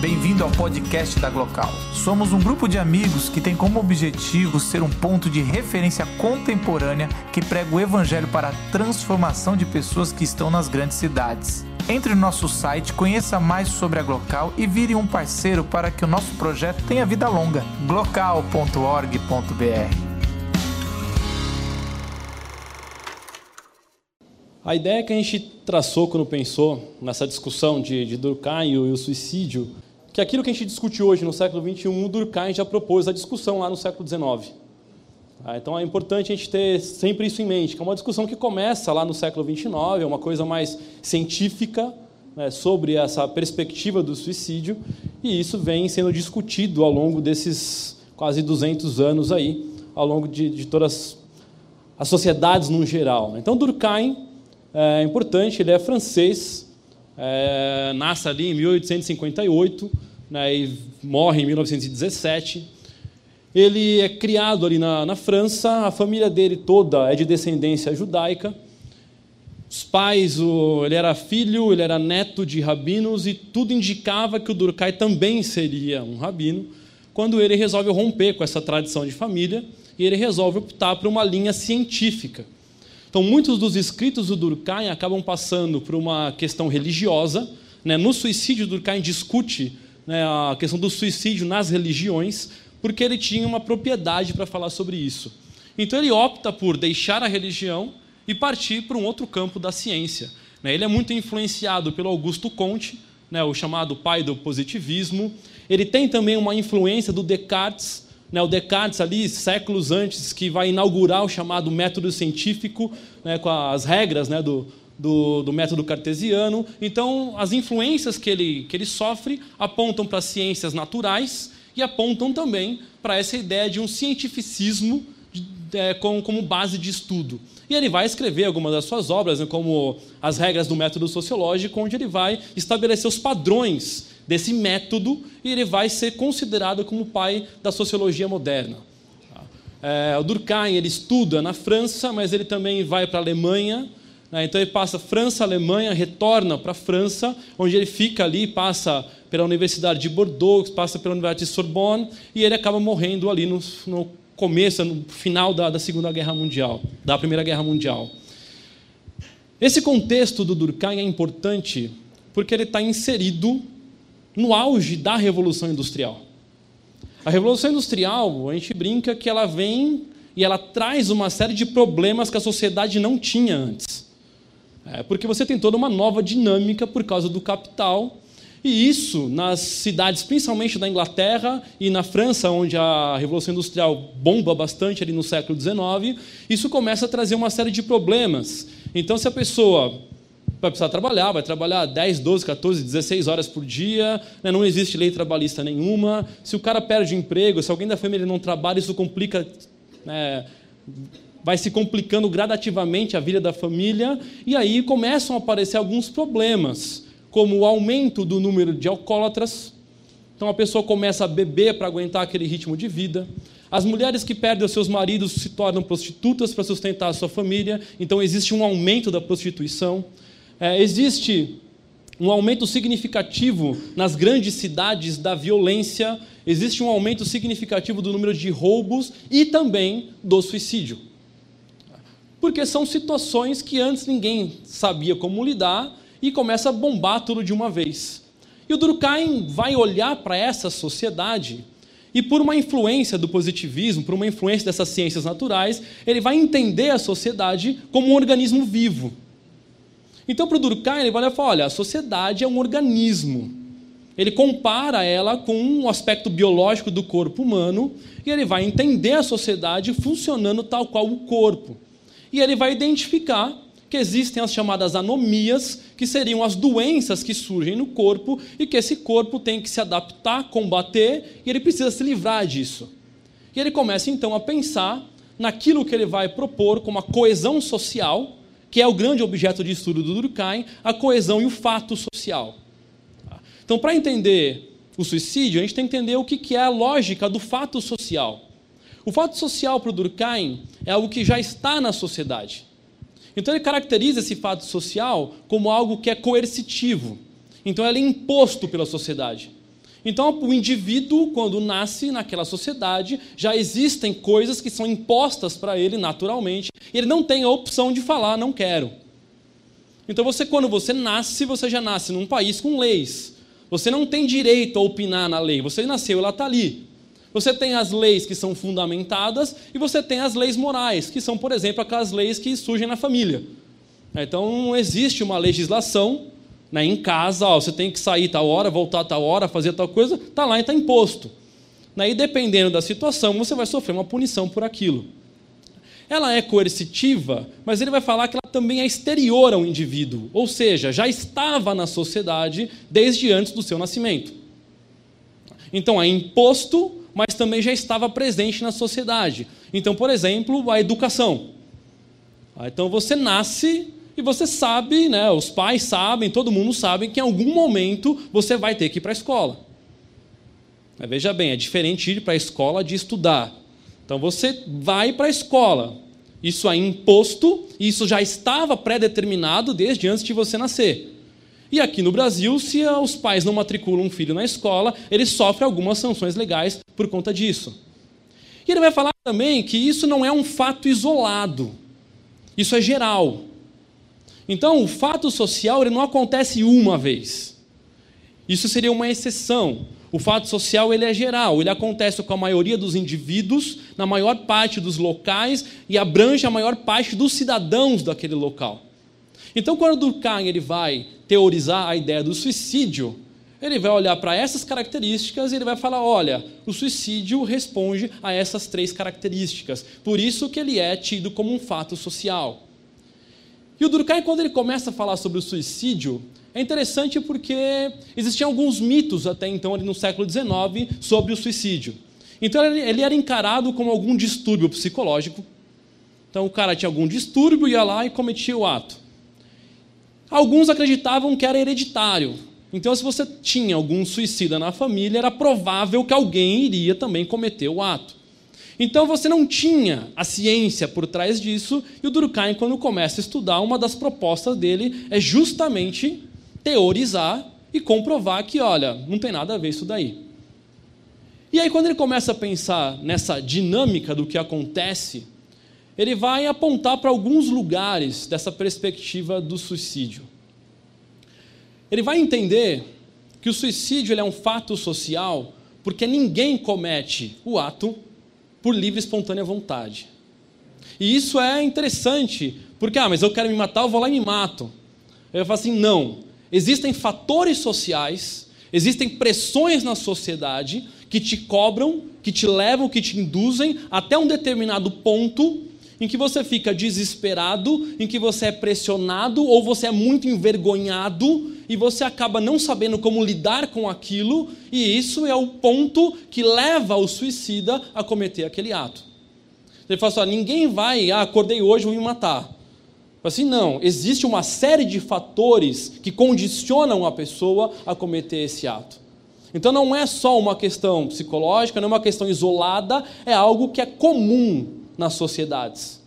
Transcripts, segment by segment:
Bem-vindo ao podcast da Glocal. Somos um grupo de amigos que tem como objetivo ser um ponto de referência contemporânea que prega o evangelho para a transformação de pessoas que estão nas grandes cidades. Entre no nosso site, conheça mais sobre a Glocal e vire um parceiro para que o nosso projeto tenha vida longa. glocal.org.br A ideia que a gente traçou quando pensou nessa discussão de, de Durkheim e o suicídio que aquilo que a gente discute hoje no século XXI, o Durkheim já propôs a discussão lá no século XIX. Ah, então é importante a gente ter sempre isso em mente, que é uma discussão que começa lá no século XXIX, é uma coisa mais científica né, sobre essa perspectiva do suicídio, e isso vem sendo discutido ao longo desses quase 200 anos aí, ao longo de, de todas as sociedades no geral. Então Durkheim é importante, ele é francês, é, nasce ali em 1858 né, e morre em 1917. Ele é criado ali na, na França, a família dele toda é de descendência judaica. Os pais, o, ele era filho, ele era neto de rabinos e tudo indicava que o Durkheim também seria um rabino, quando ele resolve romper com essa tradição de família e ele resolve optar por uma linha científica. Então, muitos dos escritos do Durkheim acabam passando por uma questão religiosa. Né? No suicídio, Durkheim discute né, a questão do suicídio nas religiões, porque ele tinha uma propriedade para falar sobre isso. Então, ele opta por deixar a religião e partir para um outro campo da ciência. Né? Ele é muito influenciado pelo Augusto Comte, né, o chamado pai do positivismo. Ele tem também uma influência do Descartes, né, o Descartes, ali, séculos antes, que vai inaugurar o chamado método científico, né, com as regras né, do, do, do, método cartesiano. Então, as influências que ele, que ele sofre apontam para as ciências naturais e apontam também para essa ideia de um cientificismo é, como, como base de estudo. E ele vai escrever algumas das suas obras, né, como As Regras do Método Sociológico, onde ele vai estabelecer os padrões desse método e ele vai ser considerado como o pai da sociologia moderna. É, o Durkheim ele estuda na França, mas ele também vai para a Alemanha. Né? Então ele passa França, Alemanha, retorna para a França, onde ele fica ali, passa pela Universidade de Bordeaux, passa pela Universidade de Sorbonne e ele acaba morrendo ali no, no começo, no final da, da Segunda Guerra Mundial, da Primeira Guerra Mundial. Esse contexto do Durkheim é importante porque ele está inserido no auge da Revolução Industrial. A Revolução Industrial, a gente brinca que ela vem e ela traz uma série de problemas que a sociedade não tinha antes. É, porque você tem toda uma nova dinâmica por causa do capital, e isso nas cidades, principalmente da Inglaterra e na França, onde a Revolução Industrial bomba bastante ali no século XIX, isso começa a trazer uma série de problemas. Então, se a pessoa vai precisar trabalhar, vai trabalhar 10, 12, 14, 16 horas por dia, né? não existe lei trabalhista nenhuma. Se o cara perde o emprego, se alguém da família não trabalha, isso complica, né? Vai se complicando gradativamente a vida da família, e aí começam a aparecer alguns problemas, como o aumento do número de alcoólatras. Então a pessoa começa a beber para aguentar aquele ritmo de vida. As mulheres que perdem os seus maridos se tornam prostitutas para sustentar a sua família, então existe um aumento da prostituição. É, existe um aumento significativo nas grandes cidades da violência, existe um aumento significativo do número de roubos e também do suicídio. Porque são situações que antes ninguém sabia como lidar e começa a bombar tudo de uma vez. E o Durkheim vai olhar para essa sociedade e, por uma influência do positivismo, por uma influência dessas ciências naturais, ele vai entender a sociedade como um organismo vivo então, para o Durkheim, ele vai olhar e fala: olha, a sociedade é um organismo. Ele compara ela com um aspecto biológico do corpo humano e ele vai entender a sociedade funcionando tal qual o corpo. E ele vai identificar que existem as chamadas anomias, que seriam as doenças que surgem no corpo e que esse corpo tem que se adaptar, combater e ele precisa se livrar disso. E ele começa então a pensar naquilo que ele vai propor como a coesão social que é o grande objeto de estudo do Durkheim, a coesão e o fato social. Então, para entender o suicídio, a gente tem que entender o que é a lógica do fato social. O fato social para o Durkheim é algo que já está na sociedade. Então, ele caracteriza esse fato social como algo que é coercitivo. Então, ele é imposto pela sociedade. Então, o indivíduo, quando nasce naquela sociedade, já existem coisas que são impostas para ele naturalmente, e ele não tem a opção de falar, não quero. Então, você, quando você nasce, você já nasce num país com leis. Você não tem direito a opinar na lei, você nasceu, ela está ali. Você tem as leis que são fundamentadas e você tem as leis morais, que são, por exemplo, aquelas leis que surgem na família. Então, não existe uma legislação né, em casa, ó, você tem que sair tal hora, voltar tal hora, fazer tal coisa, está lá e está imposto. Né, e dependendo da situação, você vai sofrer uma punição por aquilo. Ela é coercitiva, mas ele vai falar que ela também é exterior ao indivíduo, ou seja, já estava na sociedade desde antes do seu nascimento. Então é imposto, mas também já estava presente na sociedade. Então, por exemplo, a educação. Ah, então você nasce e você sabe, né, os pais sabem, todo mundo sabe que em algum momento você vai ter que ir para a escola. Mas veja bem, é diferente ir para a escola de estudar. Então você vai para a escola. Isso é imposto, isso já estava pré-determinado desde antes de você nascer. E aqui no Brasil, se os pais não matriculam um filho na escola, ele sofre algumas sanções legais por conta disso. E ele vai falar também que isso não é um fato isolado, isso é geral. Então, o fato social ele não acontece uma vez. Isso seria uma exceção. O fato social ele é geral, ele acontece com a maioria dos indivíduos, na maior parte dos locais e abrange a maior parte dos cidadãos daquele local. Então, quando Durkheim ele vai teorizar a ideia do suicídio, ele vai olhar para essas características e ele vai falar: olha, o suicídio responde a essas três características. Por isso que ele é tido como um fato social. E o Durkheim, quando ele começa a falar sobre o suicídio, é interessante porque existiam alguns mitos até então, no século XIX, sobre o suicídio. Então ele era encarado como algum distúrbio psicológico. Então o cara tinha algum distúrbio, ia lá e cometia o ato. Alguns acreditavam que era hereditário. Então, se você tinha algum suicida na família, era provável que alguém iria também cometer o ato. Então você não tinha a ciência por trás disso, e o Durkheim, quando começa a estudar, uma das propostas dele é justamente teorizar e comprovar que, olha, não tem nada a ver isso daí. E aí, quando ele começa a pensar nessa dinâmica do que acontece, ele vai apontar para alguns lugares dessa perspectiva do suicídio. Ele vai entender que o suicídio é um fato social porque ninguém comete o ato por livre e espontânea vontade. E isso é interessante, porque, ah, mas eu quero me matar, eu vou lá e me mato. Eu falo assim: não. Existem fatores sociais, existem pressões na sociedade que te cobram, que te levam, que te induzem até um determinado ponto em que você fica desesperado, em que você é pressionado ou você é muito envergonhado e você acaba não sabendo como lidar com aquilo, e isso é o ponto que leva o suicida a cometer aquele ato. Ele fala assim: ninguém vai, ah, acordei hoje, vou me matar. Assim, não, existe uma série de fatores que condicionam a pessoa a cometer esse ato. Então não é só uma questão psicológica, não é uma questão isolada, é algo que é comum nas sociedades.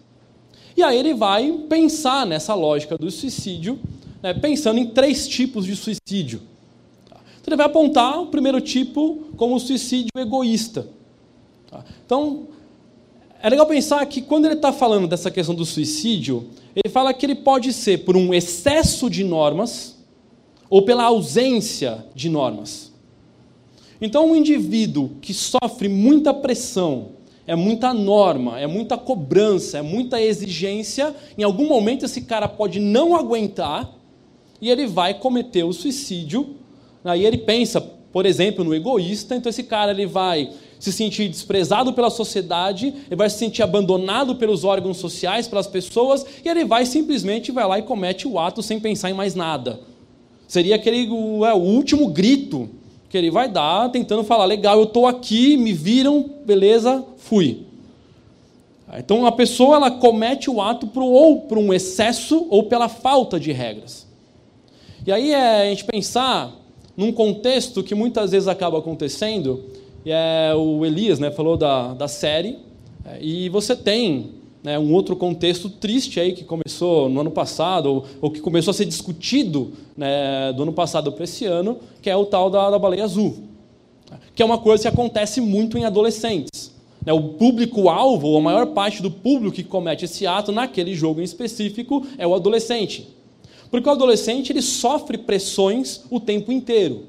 E aí ele vai pensar nessa lógica do suicídio, né, pensando em três tipos de suicídio. Então ele vai apontar o primeiro tipo como o suicídio egoísta. Tá? Então, é legal pensar que quando ele está falando dessa questão do suicídio, ele fala que ele pode ser por um excesso de normas ou pela ausência de normas. Então, um indivíduo que sofre muita pressão é muita norma, é muita cobrança, é muita exigência. Em algum momento esse cara pode não aguentar e ele vai cometer o suicídio. Aí ele pensa, por exemplo, no egoísta, então esse cara ele vai se sentir desprezado pela sociedade, ele vai se sentir abandonado pelos órgãos sociais, pelas pessoas, e ele vai simplesmente vai lá e comete o ato sem pensar em mais nada. Seria aquele o, é, o último grito que ele vai dar, tentando falar: legal, eu estou aqui, me viram, beleza, fui. Então a pessoa ela comete o ato por, ou por um excesso ou pela falta de regras. E aí é a gente pensar num contexto que muitas vezes acaba acontecendo, e é, o Elias né, falou da, da série, é, e você tem né, um outro contexto triste aí que começou no ano passado, ou, ou que começou a ser discutido né, do ano passado para esse ano, que é o tal da, da baleia azul. que é uma coisa que acontece muito em adolescentes. Né, o público-alvo, ou a maior parte do público que comete esse ato naquele jogo em específico, é o adolescente. Porque o adolescente ele sofre pressões o tempo inteiro.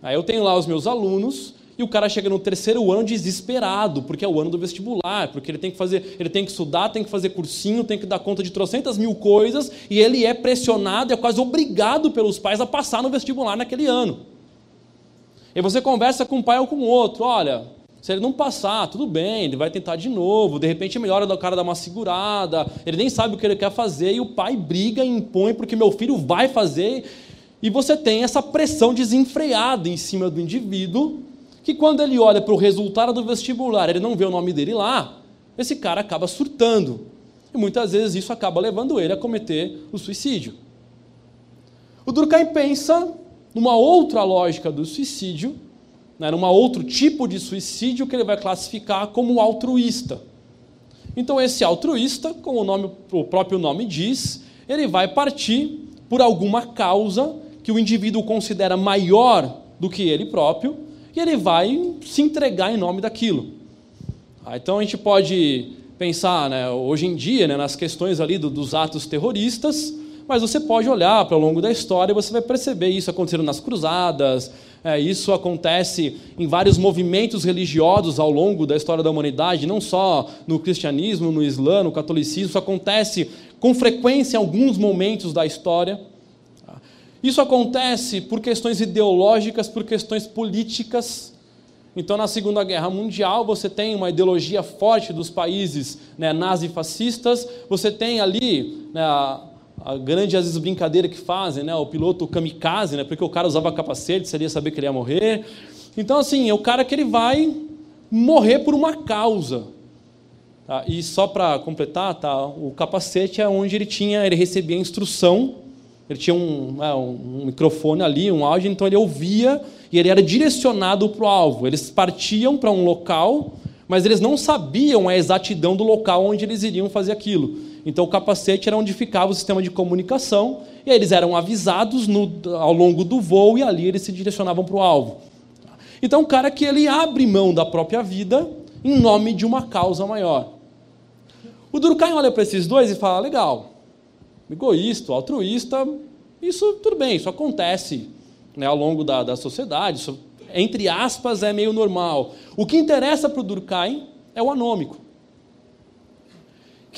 Aí eu tenho lá os meus alunos e o cara chega no terceiro ano desesperado, porque é o ano do vestibular, porque ele tem que fazer, ele tem que estudar, tem que fazer cursinho, tem que dar conta de trocentas mil coisas, e ele é pressionado, é quase obrigado pelos pais a passar no vestibular naquele ano. E você conversa com um pai ou com outro, olha, se ele não passar, tudo bem, ele vai tentar de novo, de repente melhora o cara dar uma segurada, ele nem sabe o que ele quer fazer, e o pai briga e impõe porque meu filho vai fazer, e você tem essa pressão desenfreada em cima do indivíduo, que quando ele olha para o resultado do vestibular, ele não vê o nome dele lá, esse cara acaba surtando. E muitas vezes isso acaba levando ele a cometer o suicídio. O Durkheim pensa numa outra lógica do suicídio, né, numa outro tipo de suicídio que ele vai classificar como altruísta. Então, esse altruísta, como o, nome, o próprio nome diz, ele vai partir por alguma causa que o indivíduo considera maior do que ele próprio e ele vai se entregar em nome daquilo. Ah, então, a gente pode pensar, né, hoje em dia, né, nas questões ali do, dos atos terroristas, mas você pode olhar para o longo da história e você vai perceber isso acontecendo nas cruzadas, é, isso acontece em vários movimentos religiosos ao longo da história da humanidade, não só no cristianismo, no islã, no catolicismo, isso acontece com frequência em alguns momentos da história. Isso acontece por questões ideológicas, por questões políticas. Então, na Segunda Guerra Mundial, você tem uma ideologia forte dos países né, nazifascistas, você tem ali né, a grande, às vezes, brincadeira que fazem, né? O piloto kamikaze, né? Porque o cara usava capacete, seria saber que ele ia morrer. Então, assim, é o cara que ele vai morrer por uma causa. Tá? E só para completar, tá? O capacete é onde ele tinha, ele recebia instrução. Ele tinha um, é, um microfone ali, um áudio, então ele ouvia e ele era direcionado para o alvo. Eles partiam para um local, mas eles não sabiam a exatidão do local onde eles iriam fazer aquilo. Então o capacete era onde ficava o sistema de comunicação, e eles eram avisados no, ao longo do voo e ali eles se direcionavam para o alvo. Então, o cara que ele abre mão da própria vida em nome de uma causa maior. O Durkheim olha para esses dois e fala: legal, egoísta, altruísta, isso tudo bem, isso acontece né, ao longo da, da sociedade, isso, entre aspas, é meio normal. O que interessa para o Durkheim é o anômico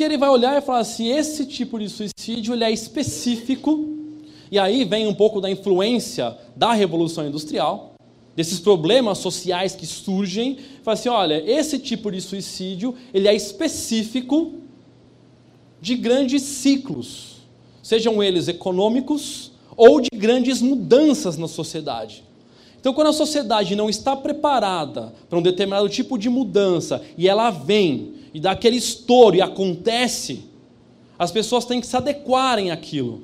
que ele vai olhar e falar assim: esse tipo de suicídio ele é específico, e aí vem um pouco da influência da Revolução Industrial, desses problemas sociais que surgem, fala assim: olha, esse tipo de suicídio ele é específico de grandes ciclos, sejam eles econômicos ou de grandes mudanças na sociedade. Então, quando a sociedade não está preparada para um determinado tipo de mudança e ela vem e dá aquele estouro e acontece, as pessoas têm que se adequarem àquilo.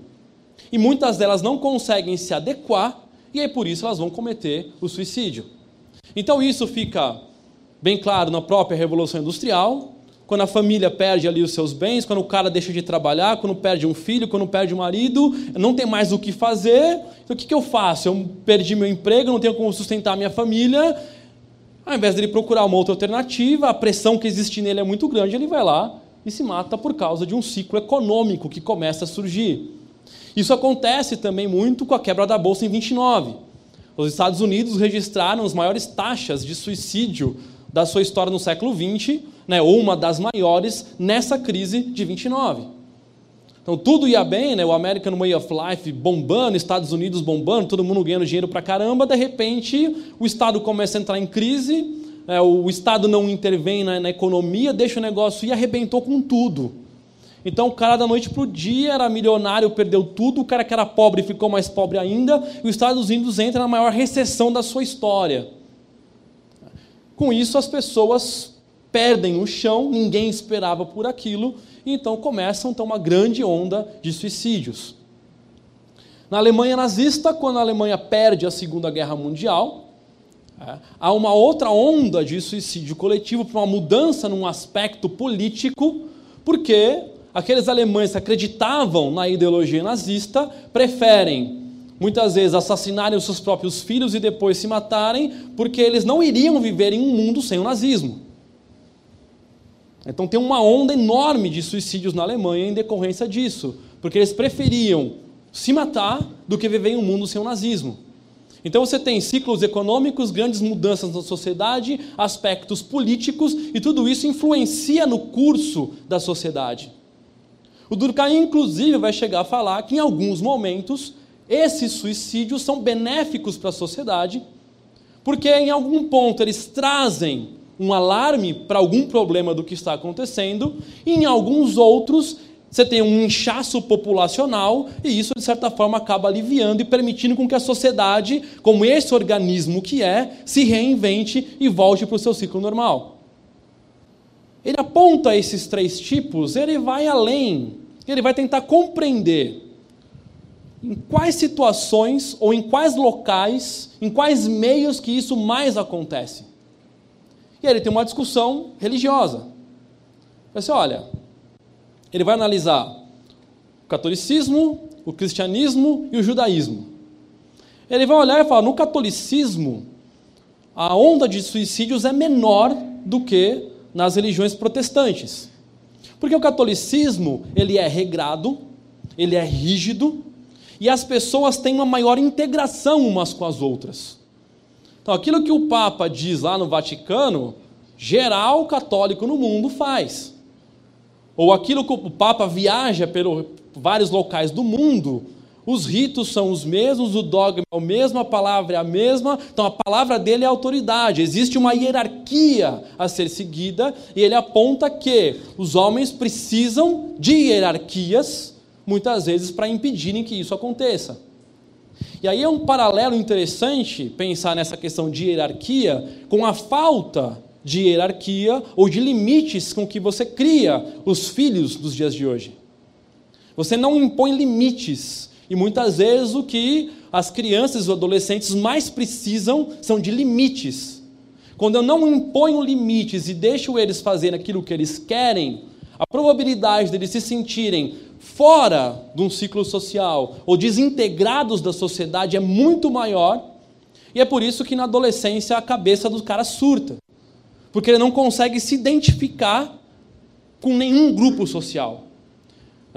E muitas delas não conseguem se adequar e aí por isso elas vão cometer o suicídio. Então isso fica bem claro na própria Revolução Industrial, quando a família perde ali os seus bens, quando o cara deixa de trabalhar, quando perde um filho, quando perde um marido, não tem mais o que fazer. Então o que, que eu faço? Eu perdi meu emprego, não tenho como sustentar minha família, ao invés dele procurar uma outra alternativa, a pressão que existe nele é muito grande, ele vai lá e se mata por causa de um ciclo econômico que começa a surgir. Isso acontece também muito com a quebra da bolsa em 29. Os Estados Unidos registraram as maiores taxas de suicídio da sua história no século 20, né, ou uma das maiores nessa crise de 29. Então tudo ia bem, né? o American Way of Life bombando, Estados Unidos bombando, todo mundo ganhando dinheiro pra caramba. De repente, o Estado começa a entrar em crise, né? o Estado não intervém na, na economia, deixa o negócio e arrebentou com tudo. Então o cara da noite para o dia era milionário, perdeu tudo, o cara que era pobre ficou mais pobre ainda, e os Estados Unidos entra na maior recessão da sua história. Com isso, as pessoas perdem o chão, ninguém esperava por aquilo, e então começam então, uma grande onda de suicídios. Na Alemanha nazista, quando a Alemanha perde a Segunda Guerra Mundial, é, há uma outra onda de suicídio coletivo para uma mudança num aspecto político, porque aqueles alemães que acreditavam na ideologia nazista preferem muitas vezes assassinarem os seus próprios filhos e depois se matarem, porque eles não iriam viver em um mundo sem o nazismo. Então tem uma onda enorme de suicídios na Alemanha em decorrência disso, porque eles preferiam se matar do que viver em um mundo sem o nazismo. Então você tem ciclos econômicos, grandes mudanças na sociedade, aspectos políticos, e tudo isso influencia no curso da sociedade. O Durkheim, inclusive, vai chegar a falar que em alguns momentos esses suicídios são benéficos para a sociedade, porque em algum ponto eles trazem um alarme para algum problema do que está acontecendo, e em alguns outros você tem um inchaço populacional e isso, de certa forma, acaba aliviando e permitindo com que a sociedade, como esse organismo que é, se reinvente e volte para o seu ciclo normal. Ele aponta esses três tipos, ele vai além, ele vai tentar compreender em quais situações ou em quais locais, em quais meios que isso mais acontece. E aí ele tem uma discussão religiosa. Ele assim, olha, ele vai analisar o catolicismo, o cristianismo e o judaísmo. Ele vai olhar e falar: no catolicismo, a onda de suicídios é menor do que nas religiões protestantes. Porque o catolicismo, ele é regrado, ele é rígido, e as pessoas têm uma maior integração umas com as outras. Então, aquilo que o Papa diz lá no Vaticano, geral católico no mundo faz ou aquilo que o Papa viaja pelos vários locais do mundo, os ritos são os mesmos, o dogma é o mesmo, a palavra é a mesma, então a palavra dele é autoridade. Existe uma hierarquia a ser seguida e ele aponta que os homens precisam de hierarquias, muitas vezes, para impedirem que isso aconteça. E aí é um paralelo interessante pensar nessa questão de hierarquia com a falta de hierarquia ou de limites com que você cria os filhos dos dias de hoje. Você não impõe limites. E muitas vezes o que as crianças e os adolescentes mais precisam são de limites. Quando eu não imponho limites e deixo eles fazerem aquilo que eles querem, a probabilidade deles se sentirem fora de um ciclo social ou desintegrados da sociedade é muito maior. E é por isso que na adolescência a cabeça do cara surta porque ele não consegue se identificar com nenhum grupo social.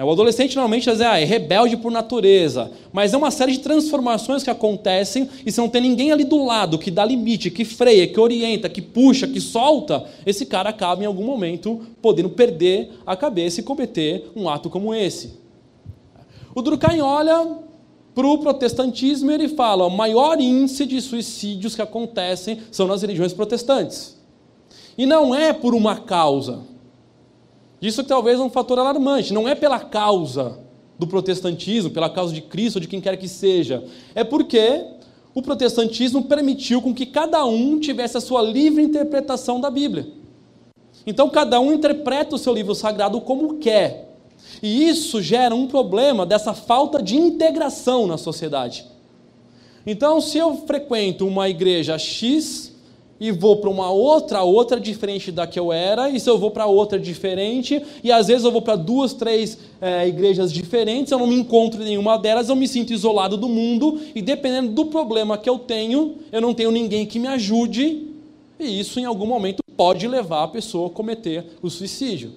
O adolescente normalmente ah, é rebelde por natureza, mas é uma série de transformações que acontecem e se não tem ninguém ali do lado que dá limite, que freia, que orienta, que puxa, que solta, esse cara acaba em algum momento podendo perder a cabeça e cometer um ato como esse. O Durkheim olha para o protestantismo e ele fala: o maior índice de suicídios que acontecem são nas religiões protestantes. E não é por uma causa. Isso talvez é um fator alarmante. Não é pela causa do protestantismo, pela causa de Cristo ou de quem quer que seja. É porque o protestantismo permitiu com que cada um tivesse a sua livre interpretação da Bíblia. Então cada um interpreta o seu livro sagrado como quer. E isso gera um problema dessa falta de integração na sociedade. Então, se eu frequento uma igreja X, e vou para uma outra, outra diferente da que eu era, e se eu vou para outra diferente, e às vezes eu vou para duas, três é, igrejas diferentes, eu não me encontro em nenhuma delas, eu me sinto isolado do mundo, e dependendo do problema que eu tenho, eu não tenho ninguém que me ajude, e isso em algum momento pode levar a pessoa a cometer o suicídio.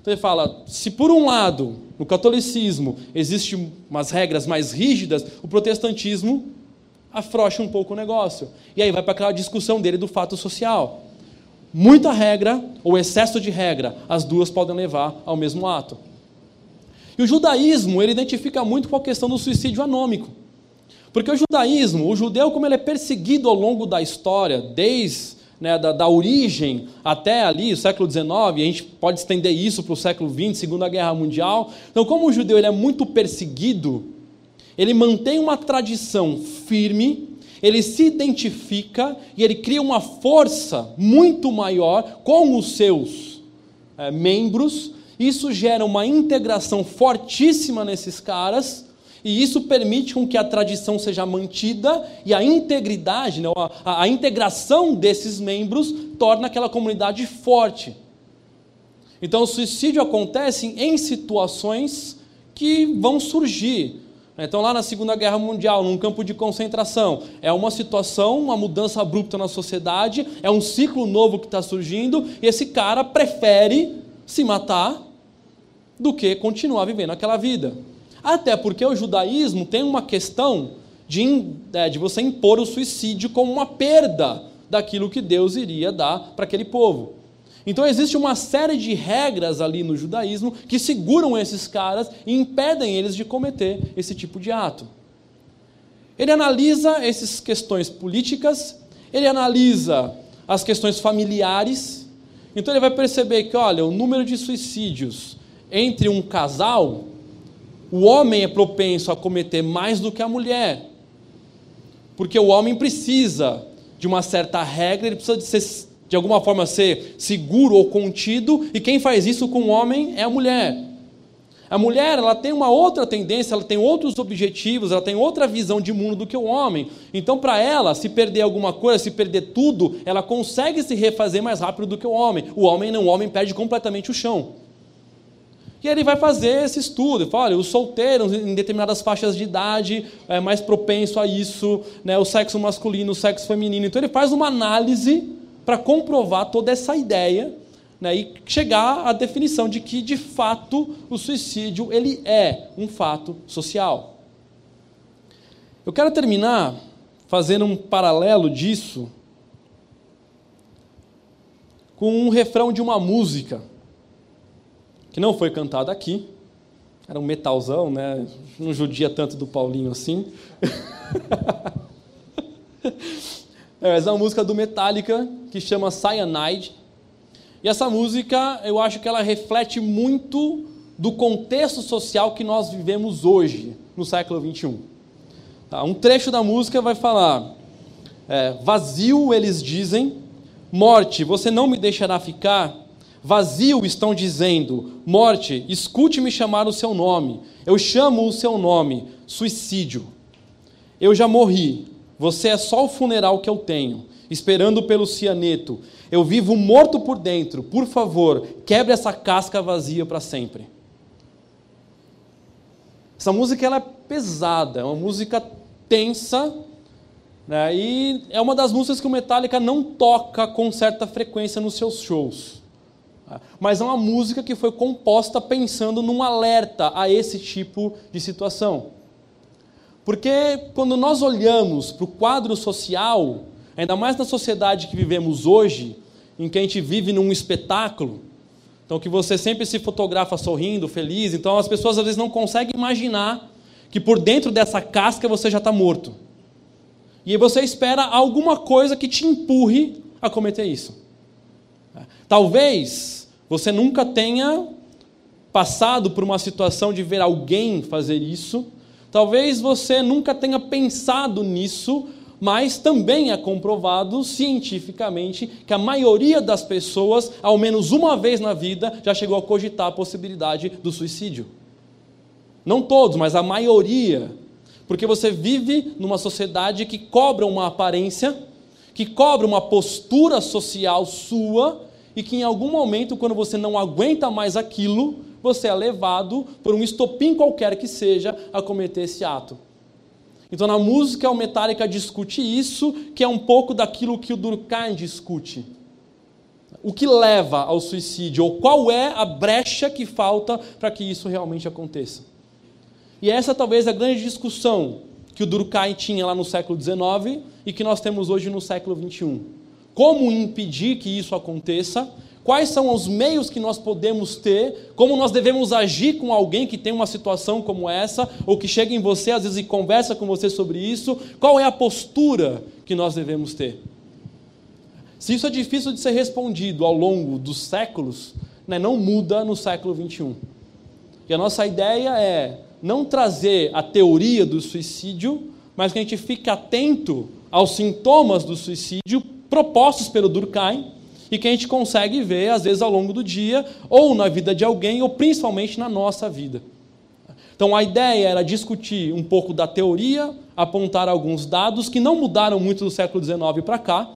Então ele fala: se por um lado, no catolicismo, existem umas regras mais rígidas, o protestantismo afrouxa um pouco o negócio. E aí vai para aquela discussão dele do fato social. Muita regra ou excesso de regra, as duas podem levar ao mesmo ato. E o judaísmo, ele identifica muito com a questão do suicídio anômico. Porque o judaísmo, o judeu, como ele é perseguido ao longo da história, desde né, da, da, origem até ali, o século XIX, e a gente pode estender isso para o século XX, Segunda Guerra Mundial. Então, como o judeu ele é muito perseguido, ele mantém uma tradição firme, ele se identifica e ele cria uma força muito maior com os seus é, membros. Isso gera uma integração fortíssima nesses caras. E isso permite com que a tradição seja mantida e a integridade, né, a, a integração desses membros torna aquela comunidade forte. Então, o suicídio acontece em situações que vão surgir Então, lá na Segunda Guerra Mundial, num campo de concentração, é uma situação, uma mudança abrupta na sociedade, é um ciclo novo que está surgindo, e esse cara prefere se matar do que continuar vivendo aquela vida. Até porque o judaísmo tem uma questão de, é, de você impor o suicídio como uma perda daquilo que Deus iria dar para aquele povo. Então existe uma série de regras ali no judaísmo que seguram esses caras e impedem eles de cometer esse tipo de ato. Ele analisa essas questões políticas, ele analisa as questões familiares. Então ele vai perceber que, olha, o número de suicídios entre um casal, o homem é propenso a cometer mais do que a mulher. Porque o homem precisa de uma certa regra, ele precisa de, ser, de alguma forma ser seguro ou contido, e quem faz isso com o homem é a mulher. A mulher ela tem uma outra tendência, ela tem outros objetivos, ela tem outra visão de mundo do que o homem. Então, para ela, se perder alguma coisa, se perder tudo, ela consegue se refazer mais rápido do que o homem. O homem não, o homem perde completamente o chão. E ele vai fazer esse estudo, ele fala, olha, os solteiros em determinadas faixas de idade é mais propenso a isso, né, o sexo masculino, o sexo feminino. Então ele faz uma análise para comprovar toda essa ideia né, e chegar à definição de que, de fato, o suicídio ele é um fato social. Eu quero terminar fazendo um paralelo disso com um refrão de uma música que não foi cantado aqui. Era um metalzão, né? Não judia tanto do Paulinho assim. é, é uma música do Metallica que chama Cyanide. E essa música, eu acho que ela reflete muito do contexto social que nós vivemos hoje, no século 21. Tá? Um trecho da música vai falar: é, Vazio eles dizem, morte, você não me deixará ficar Vazio estão dizendo: Morte, escute-me chamar o seu nome. Eu chamo o seu nome, suicídio. Eu já morri. Você é só o funeral que eu tenho, esperando pelo cianeto. Eu vivo morto por dentro. Por favor, quebre essa casca vazia para sempre. Essa música ela é pesada, é uma música tensa, né? e é uma das músicas que o Metallica não toca com certa frequência nos seus shows. Mas é uma música que foi composta pensando num alerta a esse tipo de situação. Porque quando nós olhamos para o quadro social, ainda mais na sociedade que vivemos hoje, em que a gente vive num espetáculo, então que você sempre se fotografa sorrindo, feliz, então as pessoas às vezes não conseguem imaginar que por dentro dessa casca você já está morto. E você espera alguma coisa que te empurre a cometer isso. Talvez você nunca tenha passado por uma situação de ver alguém fazer isso. Talvez você nunca tenha pensado nisso, mas também é comprovado cientificamente que a maioria das pessoas, ao menos uma vez na vida, já chegou a cogitar a possibilidade do suicídio. Não todos, mas a maioria. Porque você vive numa sociedade que cobra uma aparência, que cobra uma postura social sua, e que em algum momento, quando você não aguenta mais aquilo, você é levado por um estopim qualquer que seja a cometer esse ato. Então, na música, o Metallica discute isso, que é um pouco daquilo que o Durkheim discute. O que leva ao suicídio, ou qual é a brecha que falta para que isso realmente aconteça. E essa talvez é a grande discussão que o Durkheim tinha lá no século XIX e que nós temos hoje no século XXI como impedir que isso aconteça, quais são os meios que nós podemos ter, como nós devemos agir com alguém que tem uma situação como essa, ou que chega em você às vezes e conversa com você sobre isso, qual é a postura que nós devemos ter. Se isso é difícil de ser respondido ao longo dos séculos, né, não muda no século 21. E a nossa ideia é não trazer a teoria do suicídio, mas que a gente fique atento aos sintomas do suicídio propostos pelo Durkheim e que a gente consegue ver, às vezes, ao longo do dia, ou na vida de alguém, ou principalmente na nossa vida. Então, a ideia era discutir um pouco da teoria, apontar alguns dados que não mudaram muito do século XIX para cá,